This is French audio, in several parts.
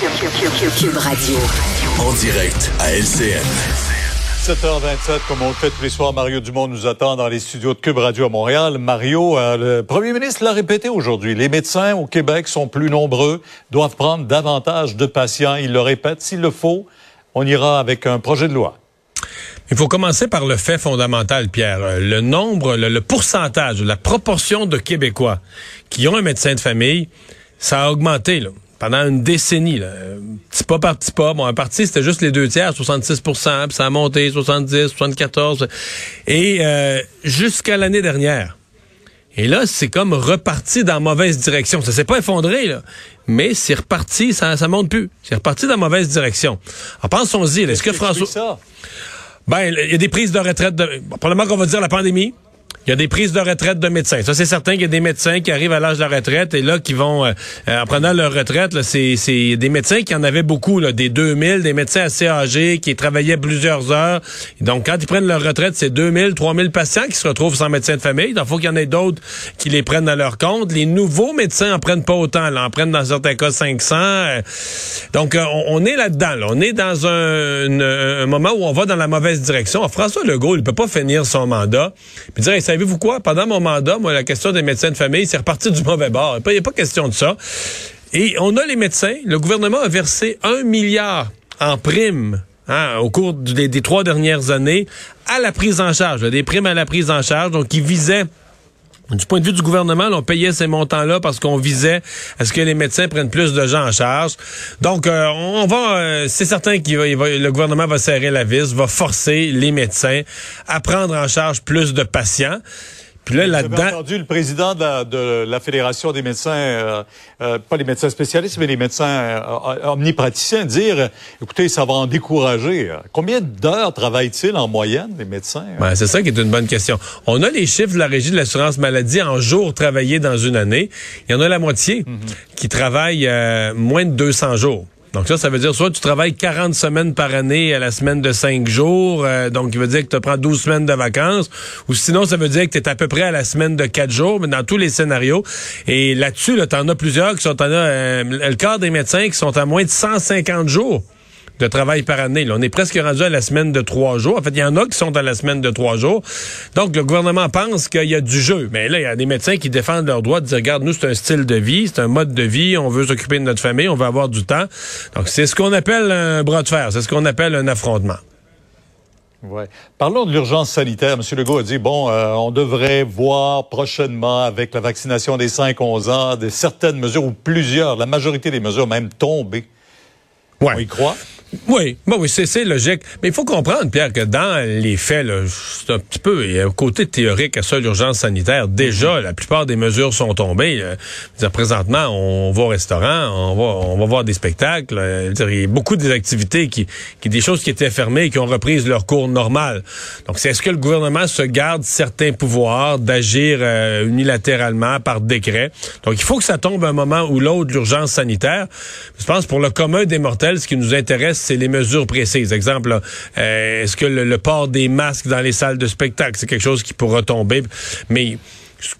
Cube Radio. En direct à LCN. 7h27, comme on le fait tous les soirs, Mario Dumont nous attend dans les studios de Cube Radio à Montréal. Mario, euh, le premier ministre l'a répété aujourd'hui, les médecins au Québec sont plus nombreux, doivent prendre davantage de patients. Il le répète, s'il le faut, on ira avec un projet de loi. Il faut commencer par le fait fondamental, Pierre. Euh, Le nombre, le, le pourcentage, la proportion de Québécois qui ont un médecin de famille, ça a augmenté là, pendant une décennie. Là. Petit pas par petit pas. Bon, un parti, c'était juste les deux tiers, 66% puis ça a monté, 70, 74. Et euh, jusqu'à l'année dernière. Et là, c'est comme reparti dans la mauvaise direction. Ça s'est pas effondré, là. Mais c'est reparti, ça, ça monte plus. C'est reparti dans la mauvaise direction. Alors, pensons-y. Est-ce que François... ça? Ben, il y a des prises de retraite de. bon, Probablement qu'on va dire la pandémie. Il y a des prises de retraite de médecins. Ça, c'est certain qu'il y a des médecins qui arrivent à l'âge de la retraite et là, qui vont, euh, euh, en prenant leur retraite, c'est, des médecins qui en avaient beaucoup, là, des 2000, des médecins assez âgés qui travaillaient plusieurs heures. Donc, quand ils prennent leur retraite, c'est 2000, 3000 patients qui se retrouvent sans médecin de famille. Il faut qu'il y en ait d'autres qui les prennent à leur compte. Les nouveaux médecins en prennent pas autant. Là, en prennent dans certains cas 500. euh. donc, euh, on, est là-dedans. là. On est dans un, un moment où on va dans la mauvaise direction. Alors, François Legault, il peut pas finir son mandat savez-vous quoi? Pendant mon mandat, moi, la question des médecins de famille, c'est reparti du mauvais bord. Il n'y a pas question de ça. Et on a les médecins. Le gouvernement a versé un milliard en primes hein, au cours des, trois dernières années à la prise en charge, des primes à la prise en charge, donc qui visaient du point de vue du gouvernement, on payait ces montants-là parce qu'on visait à ce que les médecins prennent plus de gens en charge. Donc, euh, on va, euh, c'est certain que le gouvernement va serrer la vis, va forcer les médecins à prendre en charge plus de patients. Puis là, là-dedans, entendu le président de la, de la Fédération des médecins, euh, euh, pas les médecins spécialistes, mais les médecins euh, omnipraticiens, dire, écoutez, ça va en décourager. Combien d'heures travaillent-ils en moyenne, les médecins? Ben, c'est ça qui est une bonne question. On a les chiffres de la Régie de l'assurance maladie en jours travaillés dans une année. Il y en a la moitié qui travaillent euh, moins de 200 jours. Donc ça, ça veut dire soit tu travailles 40 semaines par année à la semaine de 5 jours, euh, donc il veut dire que tu prends 12 semaines de vacances, ou sinon ça veut dire que tu es à peu près à la semaine de 4 jours, mais dans tous les scénarios. Et là-dessus, là, tu en as plusieurs qui sont en euh, le quart des médecins qui sont à moins de 150 jours de travail par année. Là, on est presque rendu à la semaine de trois jours. En fait, il y en a qui sont dans la semaine de trois jours. Donc, le gouvernement pense qu'il y a du jeu. Mais là, il y a des médecins qui défendent leur droit de dire, regarde, nous, c'est un style de vie, c'est un mode de vie, on veut s'occuper de notre famille, on veut avoir du temps. Donc, c'est ce qu'on appelle un bras de fer, c'est ce qu'on appelle un affrontement. Ouais. Parlons de l'urgence sanitaire. M. Legault a dit, bon, euh, on devrait voir prochainement, avec la vaccination des 5-11 ans, de certaines mesures, ou plusieurs, la majorité des mesures même tomber. Ouais. On y croit? Oui, bon, oui, c'est c'est logique. Mais il faut comprendre, Pierre, que dans les faits, là, c'est un petit peu, il y a un côté théorique à ça, l'urgence sanitaire. Déjà, la plupart des mesures sont tombées. Euh, dire, présentement, on va au restaurant, on va, on va voir des spectacles. euh, dire, il y a beaucoup des activités qui, qui, des choses qui étaient fermées et qui ont repris leur cours normal. Donc, c'est est-ce que le gouvernement se garde certains pouvoirs d'agir euh, unilatéralement par décret? Donc, il faut que ça tombe un moment ou l'autre, l'urgence sanitaire. Je pense pour le commun des mortels, ce qui nous intéresse, c'est les mesures précises. Exemple, euh, est-ce que le, le port des masques dans les salles de spectacle, c'est quelque chose qui pourra tomber? Mais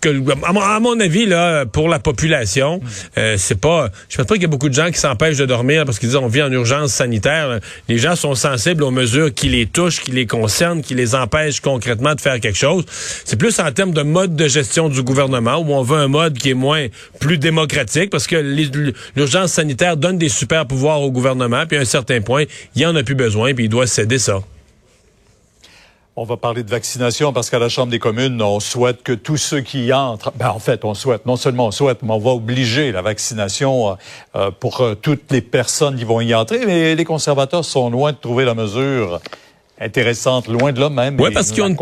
que, à, mon, à mon avis, là, pour la population, euh, c'est pas. Je pense pas qu'il y a beaucoup de gens qui s'empêchent de dormir parce qu'ils disent on vit en urgence sanitaire. Les gens sont sensibles aux mesures qui les touchent, qui les concernent, qui les empêchent concrètement de faire quelque chose. C'est plus en termes de mode de gestion du gouvernement où on veut un mode qui est moins plus démocratique parce que l'urgence sanitaire donne des super pouvoirs au gouvernement, puis à un certain point, il en a plus besoin, puis il doit céder ça. On va parler de vaccination parce qu'à la Chambre des communes, on souhaite que tous ceux qui y entrent, ben en fait, on souhaite, non seulement on souhaite, mais on va obliger la vaccination euh, pour euh, toutes les personnes qui vont y entrer, mais les conservateurs sont loin de trouver la mesure intéressante, loin de là même, et parce qu'ils ont une-.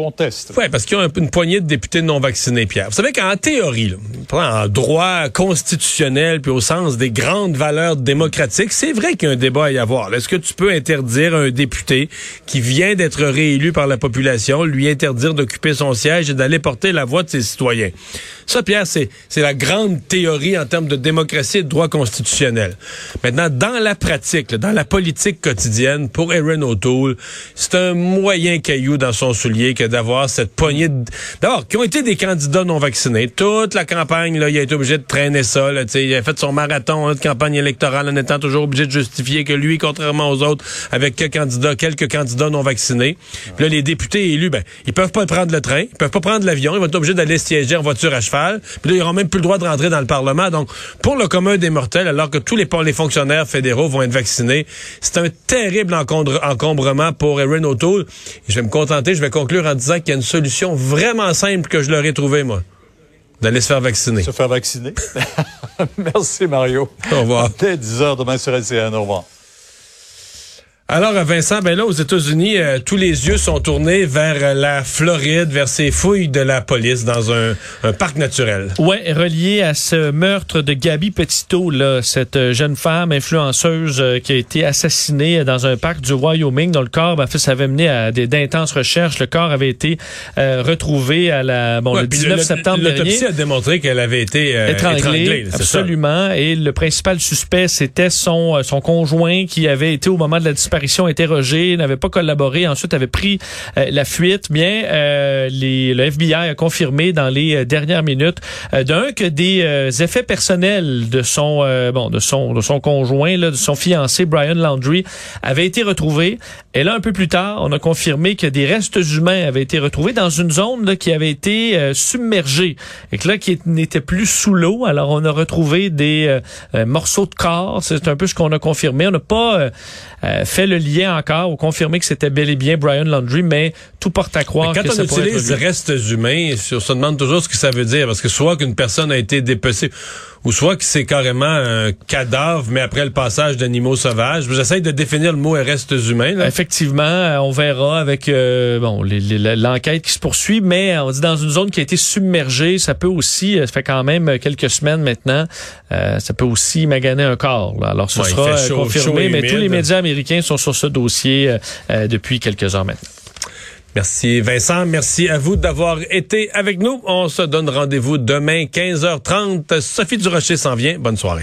Oui, parce qu'il y a un- une poignée de députés non vaccinés, Pierre. Vous savez qu'en théorie, là, en droit constitutionnel, puis au sens des grandes valeurs démocratiques, c'est vrai qu'il y a un débat à y avoir. Est-ce que tu peux interdire à un député qui vient d'être réélu par la population, lui interdire d'occuper son siège et d'aller porter la voix de ses citoyens? Ça, Pierre, c'est c'est la grande théorie en termes de démocratie et de droit constitutionnel. Maintenant, dans la pratique, là, dans la politique quotidienne, pour Erin O'Toole, c'est un moyen caillou dans son soulier que d'avoir cette poignée de... D'abord, qui ont été des candidats non vaccinés. Toute la campagne, là, il a été obligé de traîner ça. Là, il a fait son marathon hein, de campagne électorale en étant toujours obligé de justifier que lui, contrairement aux autres, avec quelques candidats, quelques candidats non vaccinés. Puis là, les députés élus, ben, ils peuvent pas prendre le train, ils peuvent pas prendre l'avion, ils vont être obligés d'aller siéger en voiture à cheval. Puis là, ils auront même plus le droit de rentrer dans le Parlement. Donc, pour le commun des mortels, alors que tous les, fonctionnaires fédéraux vont être vaccinés, c'est un terrible encombre- encombrement pour Erin Je vais me contenter, je vais conclure en disant qu'il y a une solution vraiment simple que je leur ai trouvée, moi. D'aller se faire vacciner. Se faire vacciner. Merci, Mario. Au revoir. Dès 10 heures demain sur LCN. Au revoir. Alors, Vincent, ben là, aux États-Unis, euh, tous les yeux sont tournés vers euh, la Floride, vers ces fouilles de la police dans un, un parc naturel. Ouais, relié à ce meurtre de Gabi Petito, là, cette euh, jeune femme influenceuse euh, qui a été assassinée dans un parc du Wyoming, dont le corps, ben, en fait, ça avait mené à des- d'intenses recherches. Le corps avait été euh, retrouvé à la, bon, Ouais, le puis 19 septembre dernier. L'autopsie a démontré qu'elle avait été euh, étranglé, étranglée. là, c'est ça. absolument. Et le principal suspect, c'était son euh, son conjoint qui avait été au moment de la disparition interrogé, n'avait pas collaboré, ensuite avait pris euh, la fuite. Bien, euh, le FBI a confirmé dans les euh, dernières minutes d'un que des effets personnels de son bon de son de son conjoint, là, de son fiancé Brian Landry, avaient été retrouvés. Et là, un peu plus tard, on a confirmé que des restes humains avaient été retrouvés dans une zone là, qui avait été submergée et que là, qui n'était plus sous l'eau. Alors, on a retrouvé des morceaux de corps. C'est un peu ce qu'on a confirmé. On n'a pas fait le lien encore ou confirmé que c'était bel et bien Brian Landry, mais tout porte à croire Mais que quand ça on utilise restes humains, on se demande toujours ce que ça veut dire, parce que soit qu'une personne a été dépecée, ou soit que c'est carrément un cadavre, mais après le passage d'animaux sauvages. J'essaie de définir le mot restes humains. Là. Effectivement, euh, on verra avec euh, bon l'enquête qui se poursuit, mais euh, on dit dans une zone qui a été submergée, ça peut aussi, ça fait quand même quelques semaines maintenant, euh, ça peut aussi maganer un corps. là. Alors ce Ouais, sera chaud- confirmé, mais tous les médias américains sont sur ce dossier euh, depuis quelques heures maintenant. Merci Vincent, merci à vous d'avoir été avec nous. On se donne rendez-vous demain 15h30. Sophie Durocher s'en vient. Bonne soirée.